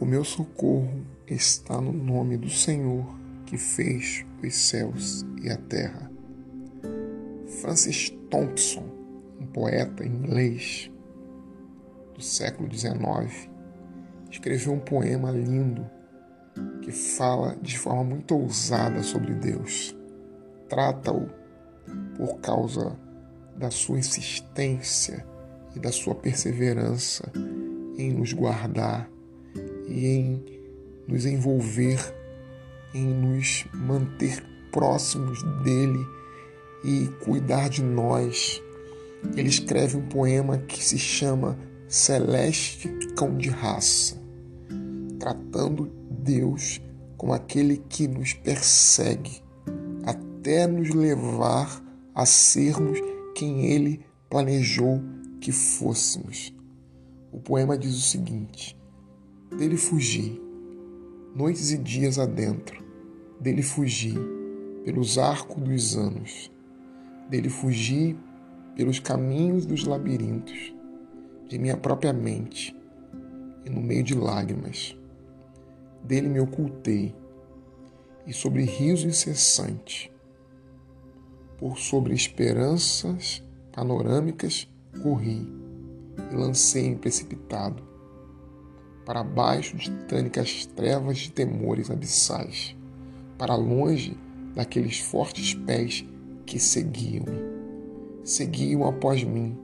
O meu socorro está no nome do Senhor que fez os céus e a terra. Francis Thompson, um poeta inglês do século XIX, escreveu um poema lindo que fala de forma muito ousada sobre Deus. Trata-o por causa da sua insistência e da sua perseverança em nos guardar e em nos envolver, em nos manter próximos dele e cuidar de nós. Ele escreve um poema que se chama Celeste Cão de Raça, tratando Deus como aquele que nos persegue até nos levar a sermos quem ele planejou que fôssemos. O poema diz o seguinte: Dele fugi, noites e dias adentro, dele fugi pelos arcos dos anos, dele fugi pelos caminhos dos labirintos, de minha própria mente e no meio de lágrimas. Dele me ocultei, e sobre riso incessante, por sobre esperanças panorâmicas corri e lancei-me precipitado para baixo de titânicas trevas de temores abissais, para longe daqueles fortes pés que seguiam-me. Seguiam após mim,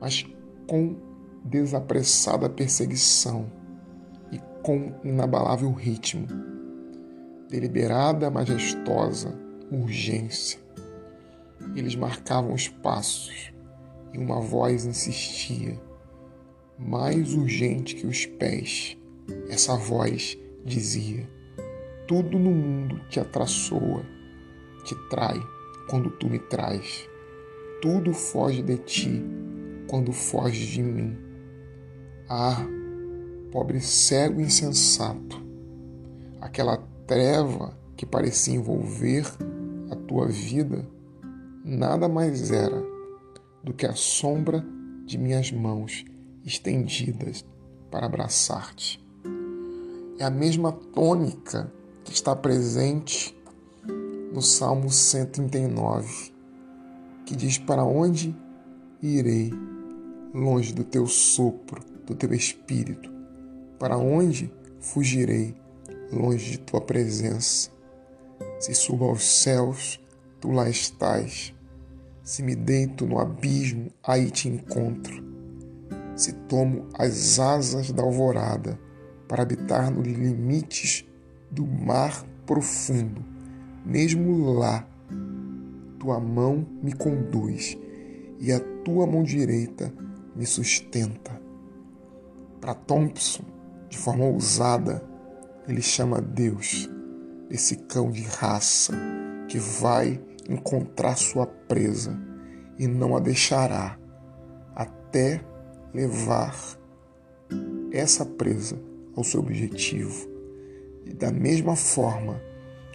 mas com desapressada perseguição e com inabalável ritmo, deliberada, majestosa urgência. Eles marcavam os passos e uma voz insistia, mais urgente que os pés. Essa voz dizia: Tudo no mundo te atraçoa, te trai quando tu me traz. Tudo foge de ti quando foge de mim. Ah, pobre cego insensato, aquela treva que parecia envolver a tua vida nada mais era do que a sombra de minhas mãos estendidas para abraçar-te. É a mesma tônica que está presente no Salmo 139, que diz: Para onde irei longe do teu sopro, do teu espírito? Para onde fugirei longe de tua presença? Se subo aos céus, tu lá estás se me deito no abismo, aí te encontro. Se tomo as asas da alvorada para habitar nos limites do mar profundo, mesmo lá, tua mão me conduz e a tua mão direita me sustenta. Para Thompson, de forma ousada, ele chama Deus esse cão de raça que vai encontrar sua presa e não a deixará até levar essa presa ao seu objetivo. E da mesma forma,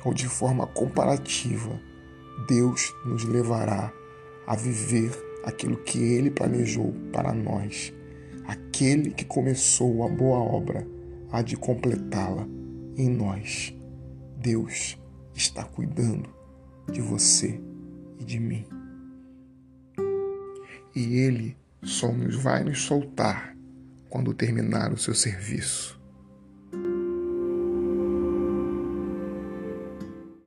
ou de forma comparativa, Deus nos levará a viver aquilo que Ele planejou para nós. Aquele que começou a boa obra há de completá-la em nós. Deus está cuidando de você e de mim. E Ele só nos vai nos soltar quando terminar o seu serviço.